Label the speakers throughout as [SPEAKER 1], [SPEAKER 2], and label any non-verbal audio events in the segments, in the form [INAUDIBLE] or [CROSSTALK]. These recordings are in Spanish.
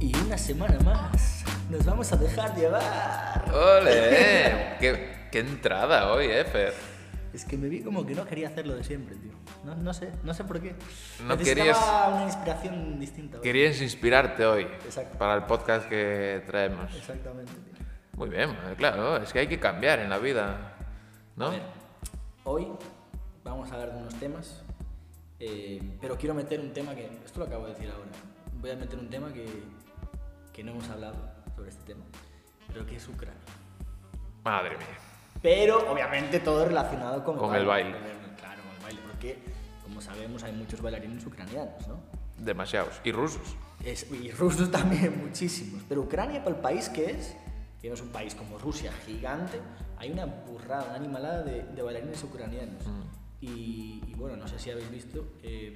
[SPEAKER 1] Y una semana más nos vamos a dejar llevar.
[SPEAKER 2] ¡Ole! ¿Qué, qué entrada hoy, eh, Fer?
[SPEAKER 1] Es que me vi como que no quería hacerlo de siempre, tío. No, no sé, no sé por qué.
[SPEAKER 2] No
[SPEAKER 1] Necesitaba
[SPEAKER 2] querías-
[SPEAKER 1] una inspiración distinta. hoy.
[SPEAKER 2] Querías inspirarte hoy
[SPEAKER 1] Exacto.
[SPEAKER 2] para el podcast que traemos.
[SPEAKER 1] Exactamente, tío.
[SPEAKER 2] Muy bien, eh, claro, es que hay que cambiar en la vida, ¿no?
[SPEAKER 1] A ver, hoy vamos a hablar de unos temas, eh, pero quiero meter un tema que, esto lo acabo de decir ahora, voy a meter un tema que, que no hemos hablado sobre este tema, pero que es Ucrania.
[SPEAKER 2] Madre mía.
[SPEAKER 1] Pero obviamente todo relacionado con,
[SPEAKER 2] Con el baile.
[SPEAKER 1] Con el- Claro, con el baile, porque como sabemos hay muchos bailarines ucranianos, ¿no?
[SPEAKER 2] Demasiados. Y rusos.
[SPEAKER 1] Es- y rusos [LAUGHS] también, muchísimos. Pero Ucrania, para el país que es, que no es un país como Rusia gigante, hay una burrada, una animalada de, de bailarines ucranianos. Y, y bueno, no sé si habéis visto eh,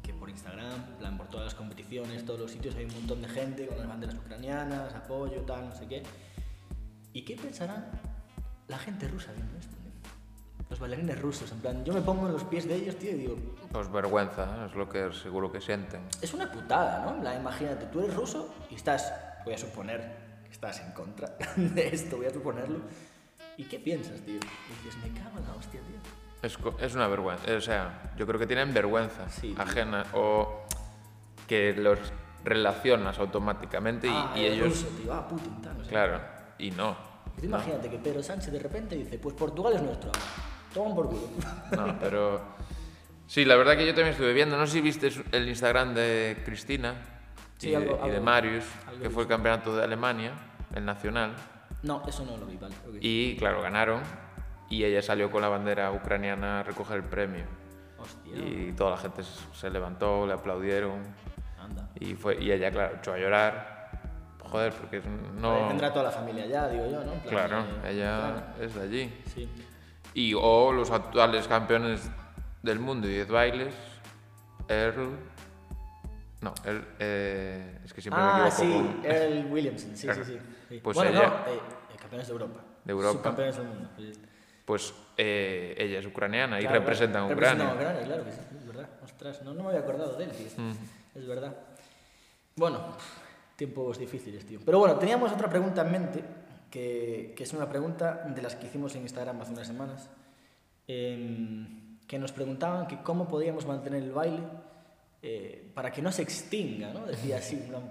[SPEAKER 1] que por Instagram, plan, por todas las competiciones, todos los sitios, hay un montón de gente con las banderas ucranianas, apoyo, tal, no sé qué. ¿Y qué pensará la gente rusa viendo esto? tío? Los bailarines rusos, en plan, yo me pongo en los pies de ellos, tío, y digo,
[SPEAKER 2] Pues vergüenza, es lo que seguro que sienten.
[SPEAKER 1] es una putada, ¿no? La, imagínate, tú eres ruso y estás, voy a suponer que estás en contra [LAUGHS] de esto, voy a suponerlo. ¿Y qué piensas, tío? Y dices, me cago en la hostia, tío.
[SPEAKER 2] Es, es una vergüenza. O sea, yo creo que tienen vergüenza
[SPEAKER 1] Sí.
[SPEAKER 2] ajena o que los relacionas automáticamente y,
[SPEAKER 1] ah,
[SPEAKER 2] y
[SPEAKER 1] el
[SPEAKER 2] ellos.
[SPEAKER 1] ruso, tío, ah, Putin, tal, no sé.
[SPEAKER 2] Claro, y no.
[SPEAKER 1] Tú imagínate que Pedro Sánchez de repente dice, pues Portugal es nuestro. Toman por culo. [LAUGHS]
[SPEAKER 2] No, pero. Sí, la verdad que yo también estuve viendo. No sé si viste el Instagram de Cristina
[SPEAKER 1] Sí,
[SPEAKER 2] y, de,
[SPEAKER 1] algo-
[SPEAKER 2] de
[SPEAKER 1] algo-
[SPEAKER 2] Marius,
[SPEAKER 1] algo
[SPEAKER 2] que fue el campeonato de Alemania, el nacional.
[SPEAKER 1] No, eso no lo vi, vale. ok.
[SPEAKER 2] Y claro, ganaron. Y ella salió con la bandera ucraniana a recoger el premio.
[SPEAKER 1] Hostia,
[SPEAKER 2] Y toda la gente se levantó, le aplaudieron.
[SPEAKER 1] anda.
[SPEAKER 2] Y, fue, y ella, claro, echó a llorar. Joder, porque no.
[SPEAKER 1] Tendrá toda la familia ya, digo yo, ¿no? En plan,
[SPEAKER 2] Claro,
[SPEAKER 1] eh,
[SPEAKER 2] ella es de allí.
[SPEAKER 1] Sí.
[SPEAKER 2] Y o los actuales campeones del mundo y 10 bailes, Earl. No, Earl, eh, es que siempre
[SPEAKER 1] Ah,
[SPEAKER 2] me
[SPEAKER 1] sí,
[SPEAKER 2] equivoco con-
[SPEAKER 1] Earl Williamson, sí, sí, sí. [LAUGHS] sí.
[SPEAKER 2] Pues
[SPEAKER 1] bueno,
[SPEAKER 2] ella-
[SPEAKER 1] no, eh, campeones de Europa.
[SPEAKER 2] De Europa.
[SPEAKER 1] Subcampeones del mundo. sí.
[SPEAKER 2] Pues eh, ella es ucraniana y
[SPEAKER 1] Claro,
[SPEAKER 2] representan a Ucrania.
[SPEAKER 1] representan a Ucrania, claro que sí, es verdad. Ostras, no, no me había acordado de él, tío. Es verdad. Bueno, tiempos difíciles, tío. Pero bueno, teníamos otra pregunta en mente, que, que es una pregunta de las que hicimos en Instagram hace unas semanas, em, que nos preguntaban que cómo podíamos mantener el baile eh, para que no se extinga, ¿no? Decía así, plan,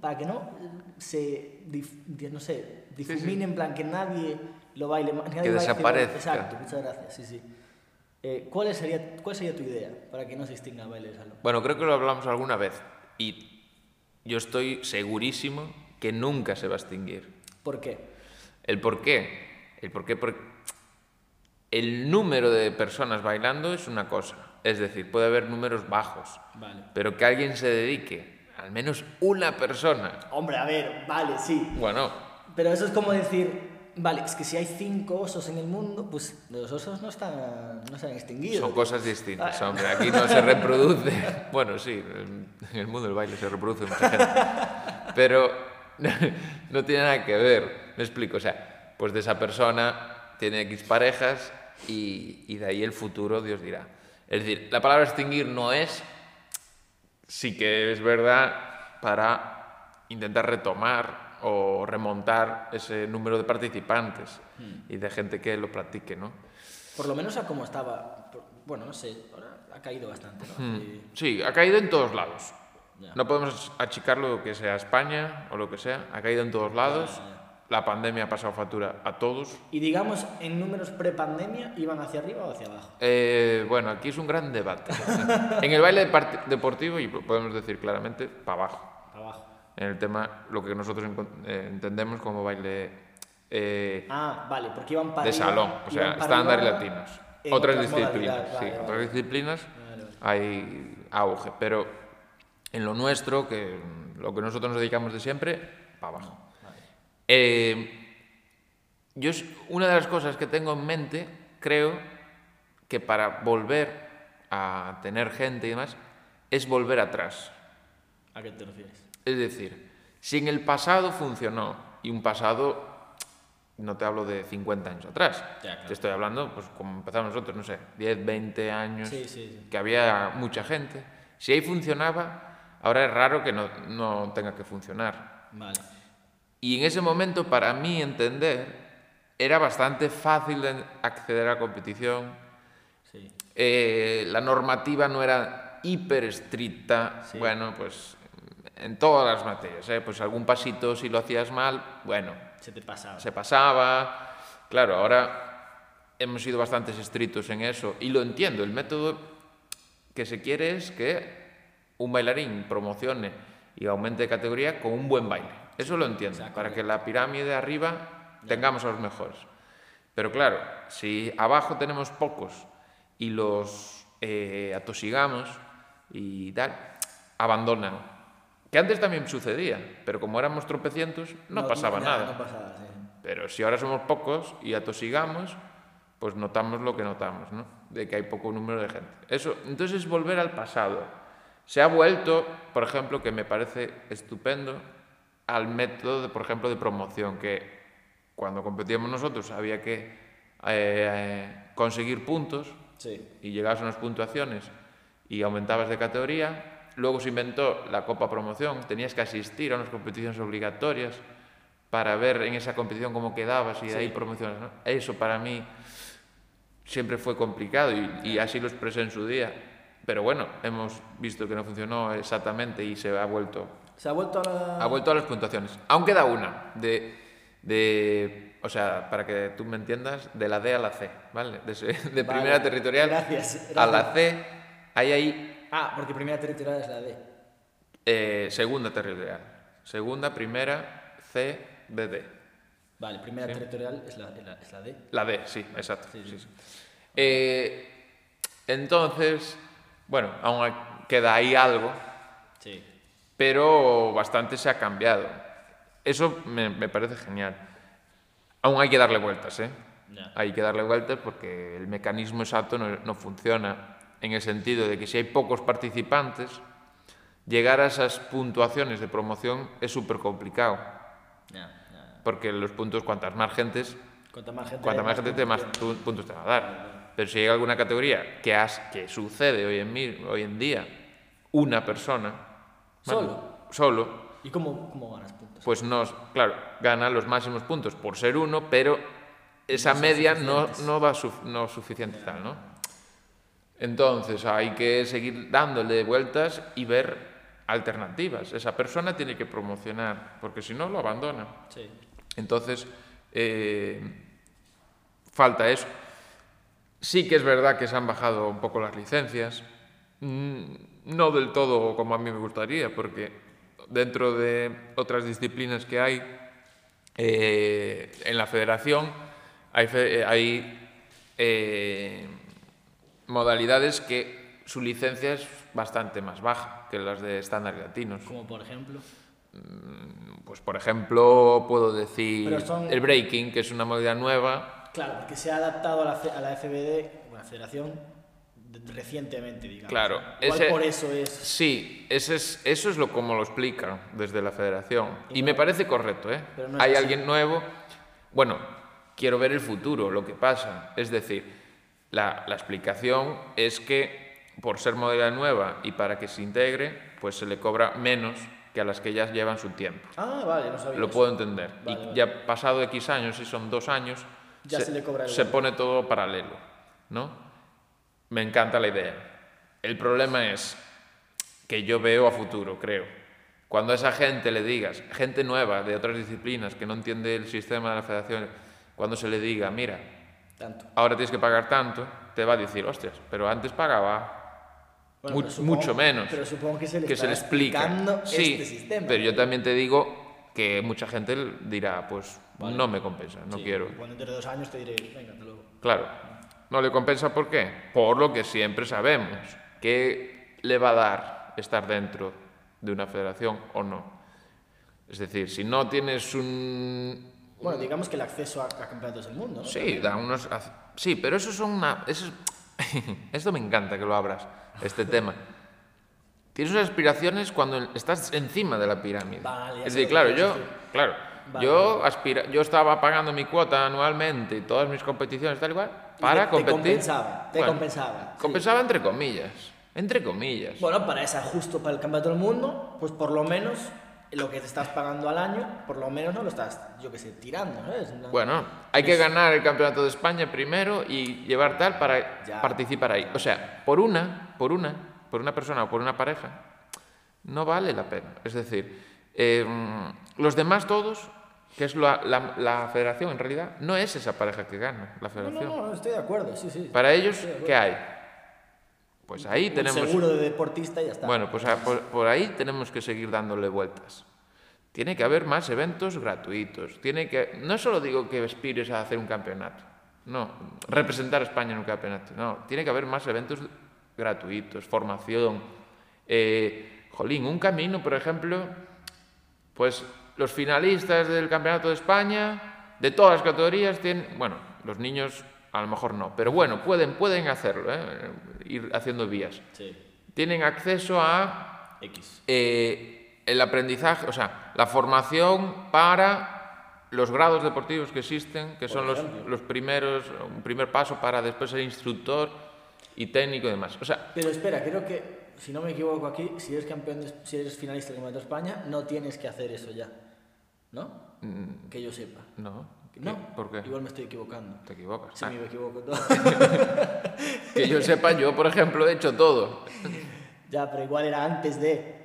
[SPEAKER 1] para que no se, dif- di- no sé, difumine, en plan, que nadie lo baile más.
[SPEAKER 2] Que desaparezca.
[SPEAKER 1] Exacto, muchas gracias, sí, sí. Eh, ¿cuál, sería, ¿Cuál sería tu idea para que no se extinga el baile de salón?
[SPEAKER 2] Bueno, creo que lo hablamos alguna vez. Y yo estoy segurísimo que nunca se va a extinguir.
[SPEAKER 1] ¿Por qué?
[SPEAKER 2] ¿El por qué? El por qué, porque el número de personas bailando es una cosa. Es decir, puede haber números bajos.
[SPEAKER 1] Vale.
[SPEAKER 2] Pero que alguien se dedique, al menos una persona.
[SPEAKER 1] Hombre, a ver, vale, sí.
[SPEAKER 2] Bueno,
[SPEAKER 1] Pero eso es como decir, vale, es que si hay cinco osos en el mundo, pues los osos no están, no se han extinguido.
[SPEAKER 2] son cosas distintas,
[SPEAKER 1] Ah.
[SPEAKER 2] hombre. Aquí no se reproduce. Bueno, sí, en el mundo del baile se reproduce mucha gente. Pero [LAUGHS] no tiene nada que ver. Me explico. O sea, pues de esa persona tiene X parejas y, y de ahí el futuro Dios dirá. Es decir, la palabra extinguir no es, sí que es verdad, para intentar retomar o remontar ese número de participantes y de gente que lo practique, ¿no?
[SPEAKER 1] Por lo menos a como estaba. Bueno, no sé, ahora ha caído bastante, ¿no? Y-
[SPEAKER 2] Sí, ha caído en todos lados. No podemos achicarlo que sea España o lo que sea. Ha caído en todos lados. La pandemia ha pasado factura a todos.
[SPEAKER 1] Y digamos, en números pre-pandemia, ¿iban hacia arriba o hacia abajo?
[SPEAKER 2] Eh, bueno, aquí es un gran debate. en el baile deportivo, y podemos decir claramente, para abajo. En el tema, lo que nosotros eh, entendemos como baile eh,
[SPEAKER 1] Ah, vale, porque iban para
[SPEAKER 2] de salón, o sea, estándar y latinos. Otras disciplinas, sí,
[SPEAKER 1] vale,
[SPEAKER 2] otras disciplinas
[SPEAKER 1] Vale,
[SPEAKER 2] hay auge, pero en lo nuestro, que lo que nosotros nos dedicamos de siempre, para abajo. Eh, yo una de las cosas que tengo en mente, creo que para volver a tener gente y demás, es volver atrás.
[SPEAKER 1] ¿A qué te refieres?
[SPEAKER 2] Es decir, si en el pasado funcionó, y un pasado, no te hablo de 50 años atrás,
[SPEAKER 1] Ya, claro.
[SPEAKER 2] te estoy hablando, pues como empezamos nosotros, no sé, 10, 20 años,
[SPEAKER 1] Sí, sí, sí.
[SPEAKER 2] que había mucha gente, si ahí funcionaba, ahora es raro que no, no tenga que funcionar.
[SPEAKER 1] Vale.
[SPEAKER 2] Y en ese momento, para mí entender, era bastante fácil de acceder a la competición,
[SPEAKER 1] Sí.
[SPEAKER 2] eh, la normativa no era hiper estricta,
[SPEAKER 1] Sí.
[SPEAKER 2] bueno, pues en todas las materias, ¿eh? pues algún pasito si lo hacías mal, bueno,
[SPEAKER 1] Se te pasaba.
[SPEAKER 2] se pasaba. Claro, ahora hemos sido bastante estrictos en eso y lo entiendo, el método que se quiere es que un bailarín promocione y aumente de categoría con un buen baile. Eso lo entiendo, para que la pirámide de arriba tengamos a los mejores. Pero claro, si abajo tenemos pocos y los eh, atosigamos y tal, abandonan. Que antes también sucedía, pero como éramos tropecientos, no, pasaba nada.
[SPEAKER 1] No pasaba, sí.
[SPEAKER 2] Pero si ahora somos pocos y atosigamos, pues notamos lo que notamos, ¿no? De que hay poco número de gente. Eso, entonces es volver al pasado. Se ha vuelto, por ejemplo, que me parece estupendo, al método, de, por ejemplo, de promoción, que cuando competíamos nosotros había que eh, conseguir puntos
[SPEAKER 1] Sí.
[SPEAKER 2] y llegabas a unas puntuaciones y aumentabas de categoría. Luego se inventó la Copa Promoción, tenías que asistir a unas competiciones obligatorias para ver en esa competición cómo quedabas y de ahí promociones. ¿no? Eso para mí siempre fue complicado y, y así lo expresé en su día. Pero bueno, hemos visto que no funcionó exactamente y se ha vuelto,
[SPEAKER 1] Se ha vuelto a la...
[SPEAKER 2] ha vuelto a las puntuaciones. Aún queda una, de, de, o sea, para que tú me entiendas, de la D a la C, ¿vale? De,
[SPEAKER 1] Vale,
[SPEAKER 2] primera territorial
[SPEAKER 1] gracias,
[SPEAKER 2] a la. C, hay ahí
[SPEAKER 1] Ah, porque primera territorial es la D.
[SPEAKER 2] eh, segunda territorial. Segunda, primera, C, B, D.
[SPEAKER 1] Vale, primera territorial es la, es la- es la D.
[SPEAKER 2] La D, sí, exacto.
[SPEAKER 1] Sí,
[SPEAKER 2] sí,
[SPEAKER 1] sí.
[SPEAKER 2] sí. Eh, entonces, bueno, aún queda ahí algo,
[SPEAKER 1] Sí.
[SPEAKER 2] pero bastante se ha cambiado. Eso me, me parece genial. Aún hay que darle vueltas, ¿eh?
[SPEAKER 1] Ya.
[SPEAKER 2] Hay que darle vueltas porque el mecanismo exacto no, no funciona en el sentido de que si hay pocos participantes, llegar a esas puntuaciones de promoción es súper complicado.
[SPEAKER 1] Ya, ya.
[SPEAKER 2] Porque los puntos, cuantas más gentes,
[SPEAKER 1] Cuanta más gente
[SPEAKER 2] cuanta más gente te más
[SPEAKER 1] puntos
[SPEAKER 2] pu- puntos te va a dar. Pero si hay alguna categoría que, has, que sucede hoy en, mi- hoy en día, una persona,
[SPEAKER 1] ¿Solo?
[SPEAKER 2] solo.
[SPEAKER 1] ¿Y cómo, cómo ganas puntos?
[SPEAKER 2] pues nos, claro, gana los máximos puntos por ser uno, pero esa media no, no va su, no suficiente tal, ¿no? Entonces hay que seguir dándole vueltas y ver alternativas. Esa persona tiene que promocionar, porque si no lo abandona.
[SPEAKER 1] Sí.
[SPEAKER 2] Entonces, eh, falta eso. Sí que es verdad que se han bajado un poco las licencias, mm, no del todo como a mí me gustaría, porque dentro de otras disciplinas que hay eh, en la federación hay, fe- hay eh, modalidades que su licencia es bastante más baja que las de estándar y latinos.
[SPEAKER 1] Como por ejemplo.
[SPEAKER 2] Pues por ejemplo, puedo decir
[SPEAKER 1] son-
[SPEAKER 2] el breaking, que es una modalidad nueva.
[SPEAKER 1] Claro, porque se ha adaptado a la, a la FBD, a la Federación, de- recientemente, digamos.
[SPEAKER 2] Claro, ese-
[SPEAKER 1] por eso es.
[SPEAKER 2] Sí, ese es, eso es lo como lo explican desde la federación. Y me parece correcto, ¿eh?
[SPEAKER 1] No
[SPEAKER 2] Hay
[SPEAKER 1] así.
[SPEAKER 2] alguien nuevo. Bueno, quiero ver el futuro, lo que pasa. Es decir, la, la explicación es que por ser modalidad nueva y para que se integre, pues se le cobra menos que a las que ya llevan su tiempo.
[SPEAKER 1] Ah, vale, no sabía.
[SPEAKER 2] Lo
[SPEAKER 1] eso.
[SPEAKER 2] puedo entender.
[SPEAKER 1] Vale,
[SPEAKER 2] y
[SPEAKER 1] vale.
[SPEAKER 2] ya pasado X años, si son dos años,
[SPEAKER 1] Ya se le cobra
[SPEAKER 2] se pone todo paralelo, ¿no? Me encanta la idea. El problema es que yo veo a futuro, creo. Cuando a esa gente le digas, gente nueva de otras disciplinas que no entiende el sistema de la federación, cuando se le diga, mira,
[SPEAKER 1] Tanto.
[SPEAKER 2] ahora tienes que pagar tanto, te va a decir, hostias, pero antes pagaba
[SPEAKER 1] Bueno, supongo-
[SPEAKER 2] mucho menos.
[SPEAKER 1] Pero supongo que se le
[SPEAKER 2] que se le explica.
[SPEAKER 1] explicando
[SPEAKER 2] Sí,
[SPEAKER 1] este sistema.
[SPEAKER 2] pero yo también te digo que mucha gente dirá, pues
[SPEAKER 1] Vale.
[SPEAKER 2] no me compensa, no
[SPEAKER 1] Sí,
[SPEAKER 2] quiero.
[SPEAKER 1] Cuando entre dos años te diré, venga, hasta luego.
[SPEAKER 2] Claro, no le compensa ¿por qué? Por lo que siempre sabemos, que le va a dar estar dentro de una federación o no. Es decir, si no tienes un...
[SPEAKER 1] Bueno, digamos que el acceso a, a campeonatos del mundo, ¿no?
[SPEAKER 2] Sí, da unos... Sí, pero eso son una... Eso es- [LAUGHS] Esto me encanta que lo abras, este tema. Tienes unas aspiraciones cuando estás encima de la pirámide.
[SPEAKER 1] Vale,
[SPEAKER 2] es decir, claro, yo, claro,
[SPEAKER 1] Vale,
[SPEAKER 2] yo aspira, yo estaba pagando mi cuota anualmente y todas mis competiciones tal igual para
[SPEAKER 1] te,
[SPEAKER 2] competir.
[SPEAKER 1] Te compensaba, te
[SPEAKER 2] Bueno,
[SPEAKER 1] compensaba. sí.
[SPEAKER 2] Compensaba entre comillas, entre comillas.
[SPEAKER 1] Bueno, para esa justo para el campeonato del mundo, pues por lo menos lo que te estás pagando al año, por lo menos no lo estás, yo qué sé, tirando, ¿sabes? No-
[SPEAKER 2] Bueno, hay que ganar el campeonato de España primero y llevar tal para
[SPEAKER 1] Ya.
[SPEAKER 2] participar ahí. O sea, por una, por una, por una persona o por una pareja, no vale la pena. Es decir, eh, los demás todos, que es la, la- la federación en realidad, no es esa pareja que gana la
[SPEAKER 1] no,
[SPEAKER 2] federación.
[SPEAKER 1] no, no, estoy de acuerdo, sí, sí.
[SPEAKER 2] Para ellos. ¿qué hay? Pues ahí
[SPEAKER 1] Un
[SPEAKER 2] tenemos...
[SPEAKER 1] seguro de deportista y ya está.
[SPEAKER 2] Bueno, pues a- por, por ahí tenemos que seguir dándole vueltas. Tiene que haber más eventos gratuitos. Tiene que, no solo digo que aspires a hacer un campeonato, no, representar a España en un campeonato, no, tiene que haber más eventos gratuitos, formación. eh, jolín, un camino, por ejemplo, pues los finalistas del Campeonato de España, de todas las categorías, tienen, bueno, los niños a lo mejor no, pero bueno, pueden, pueden hacerlo, ¿eh? ir haciendo vías
[SPEAKER 1] Sí,
[SPEAKER 2] tienen acceso a
[SPEAKER 1] X.
[SPEAKER 2] eh, el aprendizaje, o sea, la formación para los grados deportivos que existen, que son los, los primeros, un primer paso para después ser instructor y técnico y demás. O sea,
[SPEAKER 1] Pero espera, creo que, si no me equivoco aquí, si eres campeón, de- si eres finalista del Campeonato de España, no tienes que hacer eso ya, ¿no? Que yo sepa.
[SPEAKER 2] no.
[SPEAKER 1] No,
[SPEAKER 2] Mm. ¿Por qué?
[SPEAKER 1] Igual me estoy equivocando.
[SPEAKER 2] Te equivocas. Ah,
[SPEAKER 1] me equivoco todo. [LAUGHS]
[SPEAKER 2] que yo sepa, yo, por ejemplo, he hecho todo.
[SPEAKER 1] ya, pero igual era antes de.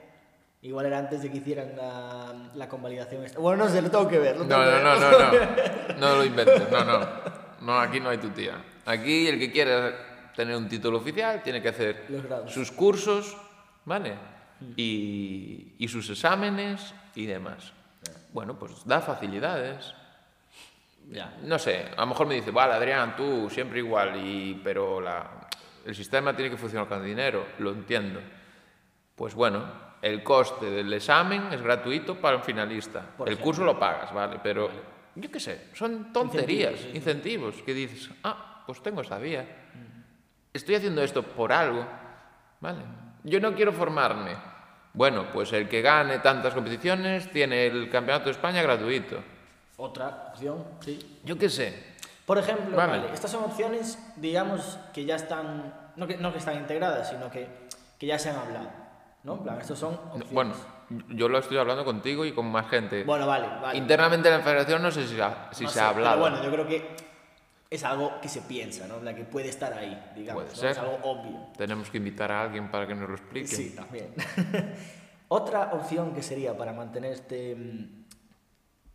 [SPEAKER 1] Igual era antes de que hicieran la, la convalidación. esta. Bueno, no sé, lo tengo que ver. lo
[SPEAKER 2] No,
[SPEAKER 1] que
[SPEAKER 2] no,
[SPEAKER 1] ver.
[SPEAKER 2] no, no, no. [LAUGHS] No lo inventes, no, no. No, aquí no hay tu tía. Aquí el que quiera tener un título oficial tiene que hacer sus cursos, ¿vale? Y, y sus exámenes y demás. Bueno, pues da facilidades.
[SPEAKER 1] Ya.
[SPEAKER 2] No sé, a lo mejor me dice, vale, Adrián, tú siempre igual, y, pero la, el sistema tiene que funcionar con dinero, lo entiendo. Pues bueno, el coste del examen es gratuito para un finalista.
[SPEAKER 1] Por
[SPEAKER 2] el
[SPEAKER 1] ejemplo.
[SPEAKER 2] curso lo pagas, ¿vale? Pero yo qué sé, son tonterías, Incentivos, que dices, ah, pues tengo esa vía. Estoy haciendo esto por algo, ¿vale? Yo no quiero formarme. Bueno, pues el que gane tantas competiciones tiene el Campeonato de España gratuito.
[SPEAKER 1] Otra opción, sí.
[SPEAKER 2] Yo qué sé,
[SPEAKER 1] Por ejemplo,
[SPEAKER 2] Vale.
[SPEAKER 1] vale, estas son opciones, digamos, que ya están, no que, no que están integradas, sino que, que ya se han hablado, ¿no? En plan, estos son opciones.
[SPEAKER 2] Bueno, yo lo estoy hablando contigo y con más gente.
[SPEAKER 1] Bueno, vale, vale.
[SPEAKER 2] Internamente en la federación no sé si, ha- si
[SPEAKER 1] No
[SPEAKER 2] se
[SPEAKER 1] sé,
[SPEAKER 2] ha
[SPEAKER 1] pero
[SPEAKER 2] hablado.
[SPEAKER 1] bueno, yo creo que es algo que se piensa, ¿no? En plan, que puede estar ahí, digamos.
[SPEAKER 2] Puede
[SPEAKER 1] ¿no?
[SPEAKER 2] ser.
[SPEAKER 1] Es algo obvio.
[SPEAKER 2] Tenemos que invitar a alguien para que nos lo explique.
[SPEAKER 1] Sí, también. [LAUGHS] Otra opción que sería para mantener este, mm,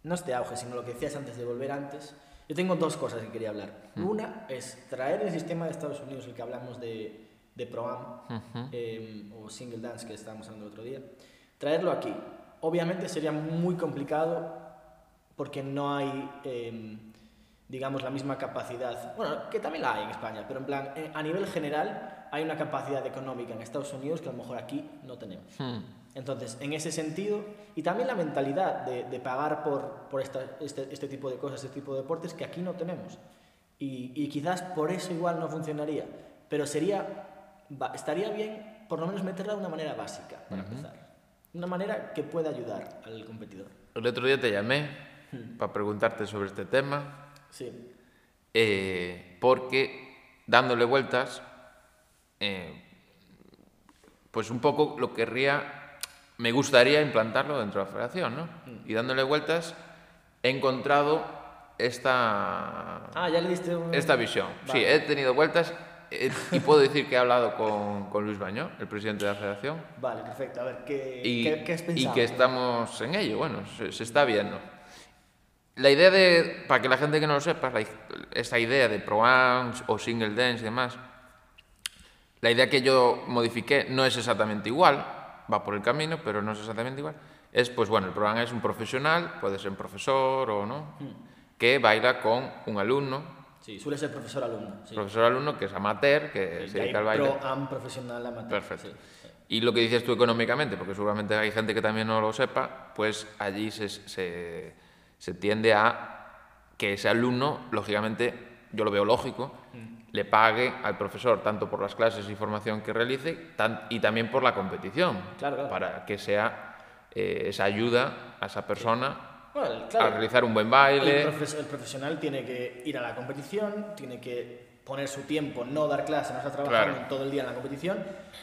[SPEAKER 1] no este auge, sino lo que decías antes de volver antes, yo tengo dos cosas que quería hablar.
[SPEAKER 2] Mm.
[SPEAKER 1] Una es traer el sistema de Estados Unidos, el que hablamos de, de Pro-Am eh, o Single Dance que estábamos hablando el otro día, traerlo aquí. Obviamente sería muy complicado porque no hay, eh, digamos, la misma capacidad. Bueno, que también la hay en España, pero en plan, eh, a nivel general hay una capacidad económica en Estados Unidos que a lo mejor aquí no tenemos.
[SPEAKER 2] Hmm.
[SPEAKER 1] Entonces, en ese sentido, y también la mentalidad de, de pagar por, por esta- este, este tipo de cosas, este tipo de deportes que aquí no tenemos. Y, y quizás por eso igual no funcionaría, pero sería, estaría bien por lo menos meterla de una manera básica, para empezar. Una manera que pueda ayudar al competidor.
[SPEAKER 2] El otro día te llamé
[SPEAKER 1] Hmm.
[SPEAKER 2] para preguntarte sobre este tema,
[SPEAKER 1] Sí.
[SPEAKER 2] eh, porque dándole vueltas, eh, pues un poco lo querría, me gustaría implantarlo dentro de la federación, ¿no?
[SPEAKER 1] Hmm.
[SPEAKER 2] Y dándole vueltas he encontrado esta,
[SPEAKER 1] Ah, ya le diste un...
[SPEAKER 2] esta visión. Sí,
[SPEAKER 1] Vale.
[SPEAKER 2] he tenido vueltas y puedo decir que he hablado con, con Luis Bañó, el presidente de la federación,
[SPEAKER 1] Vale, perfecto. A ver, ¿qué,
[SPEAKER 2] y,
[SPEAKER 1] qué, qué has
[SPEAKER 2] y
[SPEAKER 1] pensado?
[SPEAKER 2] que estamos en ello, bueno, se, se está viendo. La idea de, para que la gente que no lo sepa, la- esa idea de Pro-Am o Single Dance y demás, la idea que yo modifiqué no es exactamente igual, va por el camino, pero no es exactamente igual. Es, pues bueno, el Pro-Am es un profesional, puede ser un profesor o no, que baila con un alumno,
[SPEAKER 1] Sí, suele ser profesor-alumno. Sí.
[SPEAKER 2] profesor-alumno que es amateur, que
[SPEAKER 1] Y
[SPEAKER 2] se dedica al baile.
[SPEAKER 1] Pro-Am profesional amateur.
[SPEAKER 2] Perfecto.
[SPEAKER 1] sí.
[SPEAKER 2] Y lo que dices tú económicamente, porque seguramente hay gente que también no lo sepa, pues allí se, se, se tiende a que ese alumno, lógicamente, yo lo veo lógico, le pague al profesor tanto por las clases y formación que realice tan- y también por la competición,
[SPEAKER 1] Claro, claro.
[SPEAKER 2] para que sea eh, esa ayuda a esa persona
[SPEAKER 1] Bueno, el-
[SPEAKER 2] a realizar un buen baile.
[SPEAKER 1] el, profes- el profesional tiene que ir a la competición, tiene que poner su tiempo, no dar clase, no estar trabajando todo el día en la competición,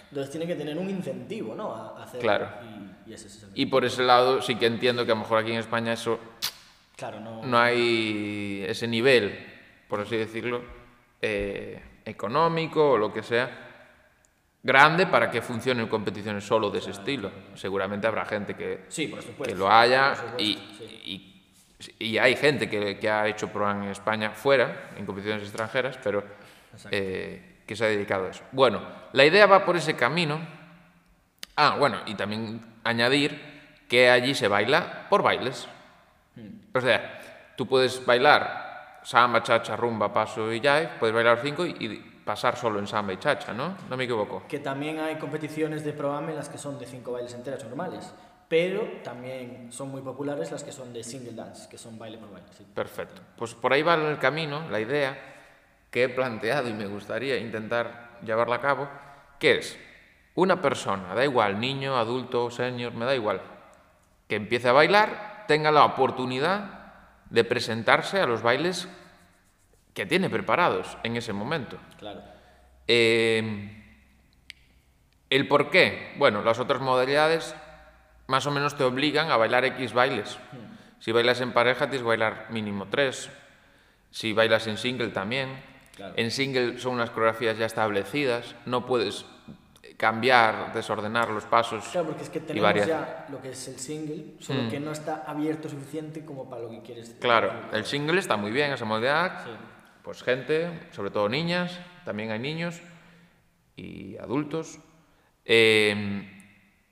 [SPEAKER 1] entonces tiene que tener un incentivo, ¿no? A, hacerlo.
[SPEAKER 2] Claro.
[SPEAKER 1] Y, y ese es el...
[SPEAKER 2] Y por ese lado sí que entiendo que a lo mejor aquí en España eso
[SPEAKER 1] Claro, no...
[SPEAKER 2] no hay ese nivel, por así decirlo, eh, económico o lo que sea, grande para que funcionen competiciones solo de ese estilo. Seguramente habrá gente que,
[SPEAKER 1] Sí, por supuesto.
[SPEAKER 2] que lo haya
[SPEAKER 1] por supuesto,
[SPEAKER 2] y,
[SPEAKER 1] sí.
[SPEAKER 2] y, y hay gente que, que ha hecho pro en España fuera, en competiciones extranjeras, pero eh, que se ha dedicado a eso. Bueno, la idea va por ese camino. Ah, bueno, y también añadir que allí se baila por bailes. O sea, tú puedes bailar samba, chacha, rumba, paso y jive, puedes bailar cinco y, y pasar solo en samba y chacha, ¿no? No me equivoco.
[SPEAKER 1] Que también hay competiciones de programa en las que son de cinco bailes enteras normales, pero también son muy populares las que son de single dance, que son baile por baile. sí.
[SPEAKER 2] Perfecto. Pues por ahí va el camino, la idea que he planteado y me gustaría intentar llevarla a cabo, que es una persona, da igual, niño, adulto, senior, me da igual, que empiece a bailar, tenga la oportunidad de presentarse a los bailes que tiene preparados en ese momento.
[SPEAKER 1] Claro.
[SPEAKER 2] Eh, ¿El por qué? Bueno, las otras modalidades más o menos te obligan a bailar X bailes. Si bailas en pareja, tienes que bailar mínimo tres. Si bailas en single también.
[SPEAKER 1] Claro.
[SPEAKER 2] En single son unas coreografías ya establecidas. No puedes cambiar, desordenar los pasos.
[SPEAKER 1] Claro, porque es que tenemos
[SPEAKER 2] variar.
[SPEAKER 1] ya lo que es el single, solo que no está abierto suficiente como para lo que quieres.
[SPEAKER 2] Claro, el single está muy bien, esa modalidad.
[SPEAKER 1] Sí.
[SPEAKER 2] Pues gente, sobre todo niñas, también hay niños y adultos, eh,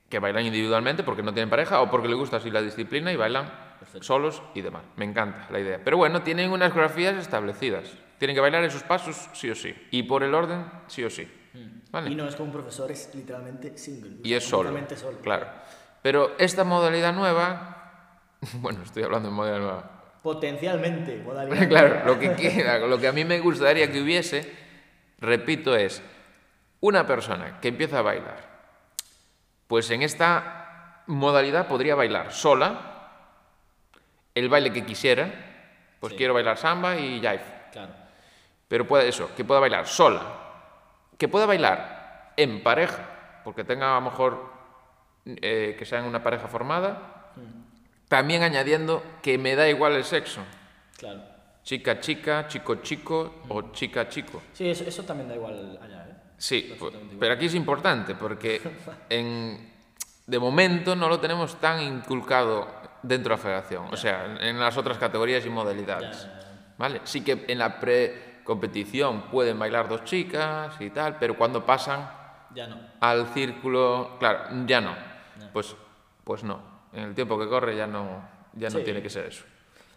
[SPEAKER 2] que bailan individualmente porque no tienen pareja o porque les gusta así la disciplina y bailan solos y demás. Me encanta la idea. Pero bueno, tienen unas coreografías establecidas. Tienen que bailar esos pasos sí o sí. Y por el orden sí o sí. ¿Vale?
[SPEAKER 1] Y no es como un profesor, es literalmente single.
[SPEAKER 2] Y es solo. Claro. Pero esta modalidad nueva, [LAUGHS] bueno, estoy hablando de modalidad nueva.
[SPEAKER 1] Potencialmente, modalidad.
[SPEAKER 2] claro, lo que quiera, lo que a mí me gustaría que hubiese, repito, es una persona que empieza a bailar. Pues en esta modalidad podría bailar sola el baile que quisiera. Pues
[SPEAKER 1] Sí.
[SPEAKER 2] quiero bailar samba y jive.
[SPEAKER 1] Claro.
[SPEAKER 2] Pero puede eso, que pueda bailar sola. Que pueda bailar en pareja, porque tenga a lo mejor eh, que sea en una pareja formada. También añadiendo que me da igual el sexo.
[SPEAKER 1] Claro.
[SPEAKER 2] Chica, chica, chico, chico o chica, chico.
[SPEAKER 1] Sí, eso, eso también da igual allá, ¿eh?
[SPEAKER 2] Sí, pu-
[SPEAKER 1] Perfectamente igual.
[SPEAKER 2] pero aquí es importante porque [LAUGHS] en, de momento no lo tenemos tan inculcado dentro de la federación, o sea, en- en las otras categorías y modalidades. ¿Vale? Sí que en la pre-competición pueden bailar dos chicas y tal, pero cuando pasan
[SPEAKER 1] Ya no.
[SPEAKER 2] al círculo, claro, ya no. Pues, pues no. En el tiempo que corre ya no, ya no tiene que ser eso.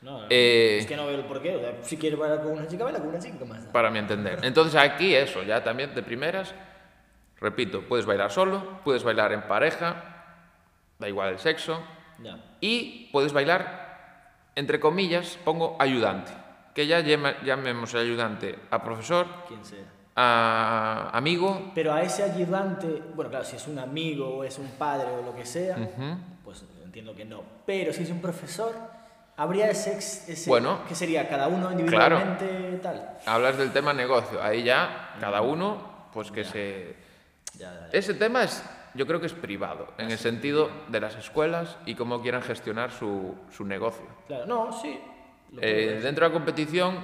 [SPEAKER 1] No,
[SPEAKER 2] Eh,
[SPEAKER 1] es que no veo el porqué. O sea, si quieres bailar con una chica, baila con una chica, ¿qué más
[SPEAKER 2] para mi entender. Entonces aquí eso, ya también de primeras, repito, puedes bailar solo, puedes bailar en pareja, da igual el sexo, y puedes bailar, entre comillas, pongo ayudante, que ya llamemos el ayudante a profesor,
[SPEAKER 1] Quien sea.
[SPEAKER 2] a amigo,
[SPEAKER 1] Pero a ese ayudante, bueno, claro, si es un amigo o es un padre o lo que sea, pues entiendo que no. Pero si es un profesor, habría ese, ese
[SPEAKER 2] Bueno.
[SPEAKER 1] que sería cada uno individualmente tal.
[SPEAKER 2] hablas del tema negocio, ahí ya cada uno, pues que se...
[SPEAKER 1] Ya, ya, ya.
[SPEAKER 2] Ese tema es, yo creo que es privado, en el sentido de las escuelas y cómo quieran gestionar su, su negocio.
[SPEAKER 1] Claro, no, sí.
[SPEAKER 2] Eh, dentro de la competición,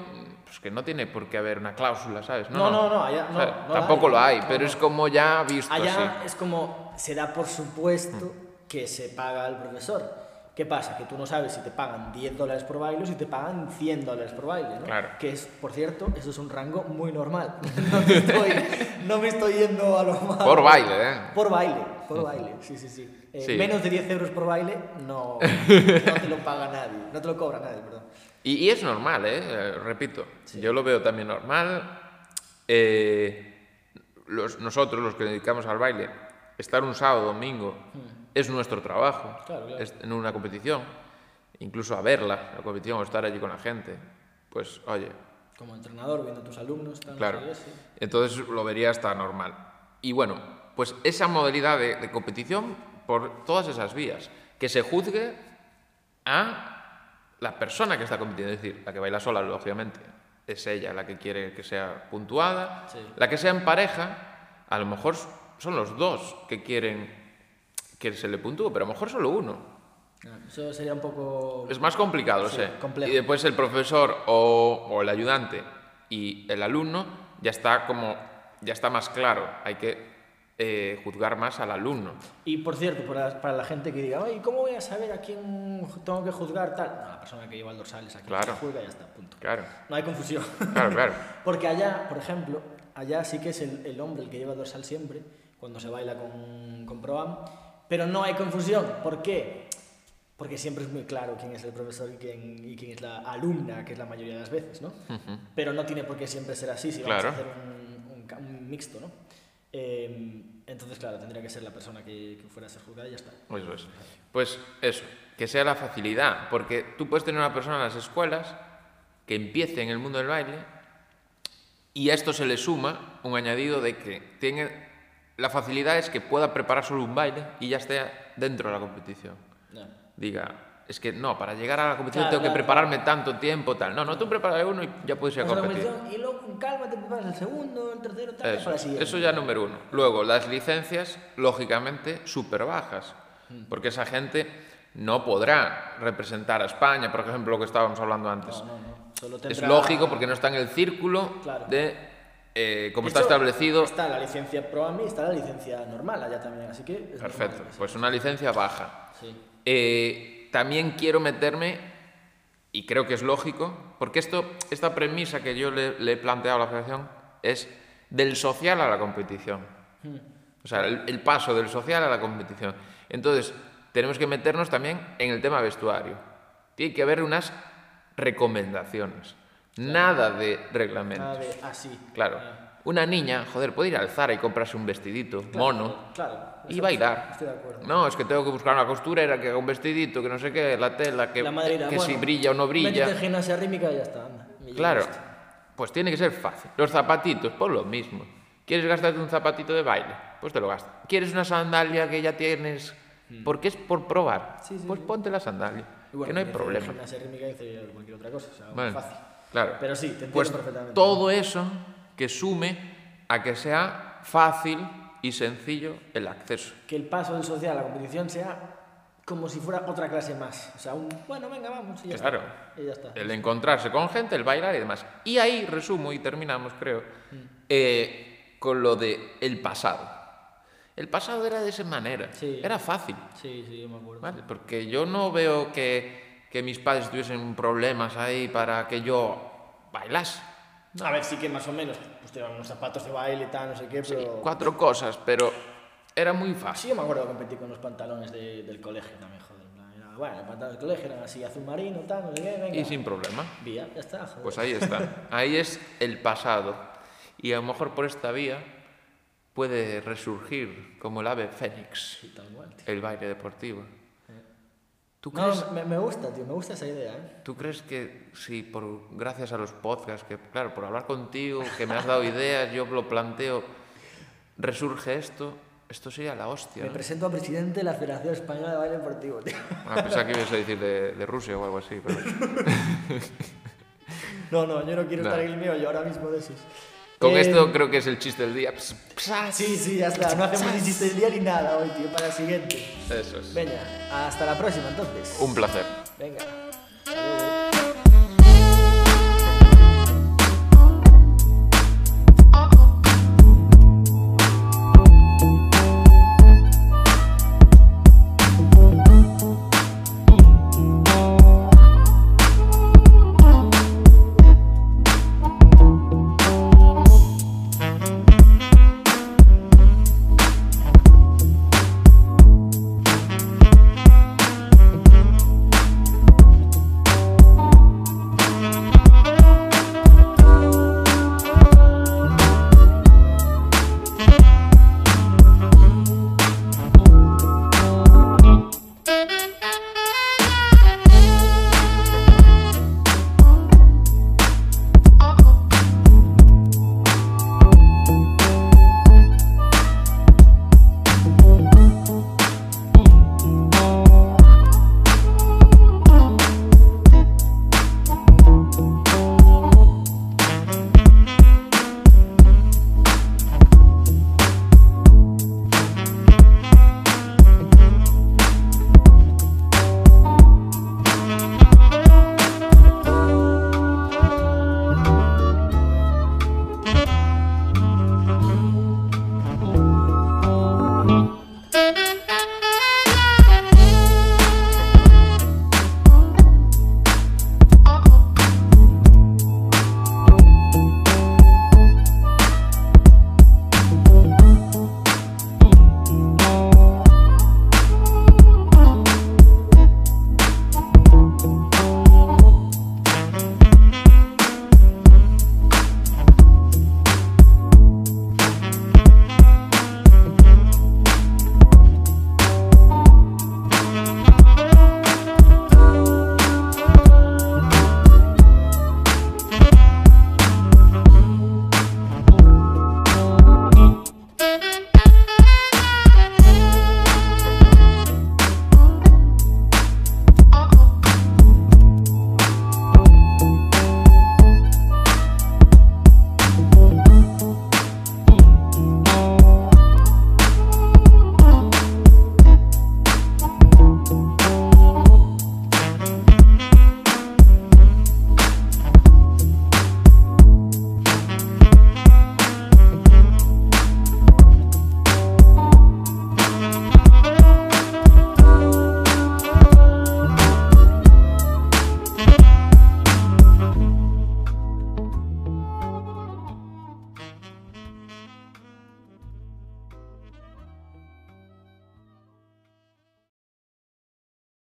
[SPEAKER 2] pues que no tiene por qué haber una cláusula, ¿sabes?
[SPEAKER 1] No, no, no, allá-
[SPEAKER 2] O sea,
[SPEAKER 1] no, no
[SPEAKER 2] tampoco
[SPEAKER 1] hay,
[SPEAKER 2] lo hay,
[SPEAKER 1] no,
[SPEAKER 2] pero
[SPEAKER 1] no.
[SPEAKER 2] es como ya visto
[SPEAKER 1] Allá
[SPEAKER 2] así.
[SPEAKER 1] es como se da por supuesto que se paga al profesor. ¿Qué pasa? Que tú no sabes si te pagan 10 dólares por baile o si te pagan 100 dólares por baile, ¿no?
[SPEAKER 2] Claro.
[SPEAKER 1] Que es, por cierto, eso es un rango muy normal. [LAUGHS] No, te estoy, no me estoy yendo a lo malo.
[SPEAKER 2] Por baile, ¿eh?
[SPEAKER 1] Por baile, por baile, sí, sí, sí. Eh,
[SPEAKER 2] Sí.
[SPEAKER 1] Menos de 10 euros por baile no, no te lo paga nadie, no te lo cobra nadie, perdón.
[SPEAKER 2] Y, y es normal, ¿eh? Eh, Repito, yo lo veo también normal. Eh, los- nosotros, los que dedicamos al baile, estar un sábado, domingo, es nuestro trabajo.
[SPEAKER 1] Claro, claro.
[SPEAKER 2] Es en una competición, incluso a verla, la competición, o estar allí con la gente. Pues, oye,
[SPEAKER 1] como entrenador, viendo a tus alumnos. Tal,
[SPEAKER 2] Claro.
[SPEAKER 1] no sí.
[SPEAKER 2] Entonces lo vería hasta normal. Y bueno, pues esa modalidad de, de competición por todas esas vías. Que se juzgue a la persona que está compitiendo. Es decir, la que baila sola, lógicamente, es ella la que quiere que sea puntuada.
[SPEAKER 1] Sí.
[SPEAKER 2] La que sea en pareja, a lo mejor son los dos que quieren que se le puntúe, pero a lo mejor solo uno.
[SPEAKER 1] Eso sería un poco...
[SPEAKER 2] Es más complicado, lo
[SPEAKER 1] Sí,
[SPEAKER 2] sé.
[SPEAKER 1] complejo.
[SPEAKER 2] Y después el profesor o, o el ayudante y el alumno ya está como ya está más claro. Hay que eh, juzgar más al alumno.
[SPEAKER 1] Y por cierto, para, para la gente que diga, "Ay, ¿cómo voy a saber a quién tengo que juzgar tal? No, la persona que lleva el dorsal es a quien
[SPEAKER 2] Claro.
[SPEAKER 1] se juzga y ya está, punto.
[SPEAKER 2] Claro,
[SPEAKER 1] No hay confusión.
[SPEAKER 2] claro, claro. [LAUGHS]
[SPEAKER 1] Porque allá, por ejemplo, allá sí que es el, el hombre el que lleva el dorsal siempre, cuando se baila con, con Proam, pero no hay confusión. ¿Por qué? Porque siempre es muy claro quién es el profesor y quién, y quién es la alumna, que es la mayoría de las veces, ¿no? Pero no tiene por qué siempre ser así si vamos
[SPEAKER 2] Claro.
[SPEAKER 1] a hacer un, un mixto, ¿no? Eh, entonces, claro, tendría que ser la persona que, que fuera a ser juzgada y ya está.
[SPEAKER 2] Eso es. Pues eso, que sea la facilidad. Porque tú puedes tener una persona en las escuelas que empiece en el mundo del baile y a esto se le suma un añadido de que tiene la facilidad es que pueda preparar solo un baile y ya esté dentro de la competición. Diga, es que no, para llegar a la competición
[SPEAKER 1] Claro,
[SPEAKER 2] tengo que
[SPEAKER 1] claro,
[SPEAKER 2] prepararme tanto tiempo, tal. No, no, tú preparas uno y ya puedes ir a
[SPEAKER 1] la
[SPEAKER 2] competir.
[SPEAKER 1] y luego con calma te preparas el segundo, el tercero, tal,
[SPEAKER 2] Eso,
[SPEAKER 1] para la siguiente.
[SPEAKER 2] eso ya número uno. Luego, las licencias, lógicamente, súper bajas,
[SPEAKER 1] Mm.
[SPEAKER 2] porque esa gente no podrá representar a España, por ejemplo, lo que estábamos hablando antes.
[SPEAKER 1] No, no, no. Solo
[SPEAKER 2] Es lógico porque no está en el círculo
[SPEAKER 1] Claro.
[SPEAKER 2] de eh, como
[SPEAKER 1] De
[SPEAKER 2] está
[SPEAKER 1] hecho,
[SPEAKER 2] establecido.
[SPEAKER 1] Está la licencia Pro AMI y está la licencia normal allá también, así que.
[SPEAKER 2] Perfecto,
[SPEAKER 1] normal,
[SPEAKER 2] pues una licencia baja.
[SPEAKER 1] Sí.
[SPEAKER 2] Eh, también quiero meterme, y creo que es lógico, porque esto, esta premisa que yo le, le he planteado a la federación es del social a la competición. O sea, el, el paso del social a la competición. Entonces, tenemos que meternos también en el tema vestuario. Tiene que haber unas recomendaciones. Nada de reglamentos.
[SPEAKER 1] Nada de así.
[SPEAKER 2] Claro.
[SPEAKER 1] Ah,
[SPEAKER 2] Una niña, joder, puede ir al Zara y comprarse un vestidito mono
[SPEAKER 1] Claro.
[SPEAKER 2] Y bailar.
[SPEAKER 1] Estoy de acuerdo.
[SPEAKER 2] No, es que tengo que buscar una costurera que haga un vestidito, que no sé qué, la tela, que,
[SPEAKER 1] la madre dirá,
[SPEAKER 2] que
[SPEAKER 1] bueno,
[SPEAKER 2] si brilla o no brilla.
[SPEAKER 1] en gimnasia rítmica y ya está. anda.
[SPEAKER 2] Claro, pues tiene que ser fácil. Los zapatitos, pues lo mismo. ¿Quieres gastarte un zapatito de baile? Pues te lo gastas. ¿Quieres una sandalia que ya tienes? Porque es por probar.
[SPEAKER 1] Mm. Sí, sí,
[SPEAKER 2] pues
[SPEAKER 1] sí.
[SPEAKER 2] ponte la sandalia,
[SPEAKER 1] Y bueno,
[SPEAKER 2] que no hay problema.
[SPEAKER 1] Gimnasia rítmica dice cualquier otra cosa. O sea,
[SPEAKER 2] Bueno,
[SPEAKER 1] fácil.
[SPEAKER 2] claro.
[SPEAKER 1] Pero sí, te entiendo
[SPEAKER 2] Pues
[SPEAKER 1] perfectamente.
[SPEAKER 2] todo eso que sume a que sea fácil y sencillo el acceso.
[SPEAKER 1] Que el paso del social a la competición sea como si fuera otra clase más. O sea, un. Bueno, venga, vamos. Y ya
[SPEAKER 2] Claro.
[SPEAKER 1] está. Y ya está.
[SPEAKER 2] El encontrarse con gente, el bailar y demás. Y ahí resumo y terminamos, creo, eh, con lo de el pasado. El pasado era de esa manera.
[SPEAKER 1] Sí.
[SPEAKER 2] Era fácil.
[SPEAKER 1] Sí, sí, yo me acuerdo.
[SPEAKER 2] ¿vale? Porque yo no veo que, que mis padres tuviesen problemas ahí para que yo bailase.
[SPEAKER 1] A ver, sí que más o menos. Te unos zapatos de baile tal, no sé qué, pero.
[SPEAKER 2] Cuatro cosas, pero era muy fácil.
[SPEAKER 1] Sí, yo me acuerdo de competir con los pantalones de- del colegio también, joder. era- bueno, los pantalones del colegio eran así, azul marino, tal, no sé qué, venga.
[SPEAKER 2] Y sin problema.
[SPEAKER 1] Vía, ya está, joder.
[SPEAKER 2] Pues ahí está. Ahí es el pasado. Y a lo mejor por esta vía puede resurgir como el ave fénix
[SPEAKER 1] Sí, tal cual,
[SPEAKER 2] el baile deportivo. ¿Tú
[SPEAKER 1] No, me, me gusta, tío, me gusta esa idea, ¿eh?
[SPEAKER 2] ¿Tú crees que si por gracias a los podcasts, que claro, por hablar contigo, que me has dado ideas, yo lo planteo, resurge esto, esto sería la hostia.
[SPEAKER 1] Me
[SPEAKER 2] ¿no?
[SPEAKER 1] presento a presidente de la Federación Española de Baile Deportivo, tío.
[SPEAKER 2] Ah, pensaba que ibas a decir de, de Rusia o algo así. Pero... [LAUGHS]
[SPEAKER 1] No, no, yo no quiero
[SPEAKER 2] No.
[SPEAKER 1] estar en el mío, yo ahora mismo de esos.
[SPEAKER 2] Con
[SPEAKER 1] Eh,
[SPEAKER 2] esto creo que es el chiste del día. Ps, psas.
[SPEAKER 1] Sí, sí, ya está. No hacemos ni chiste del día ni nada hoy, tío, para el siguiente.
[SPEAKER 2] Eso es.
[SPEAKER 1] Venga, hasta la próxima entonces.
[SPEAKER 2] Un placer.
[SPEAKER 1] Venga.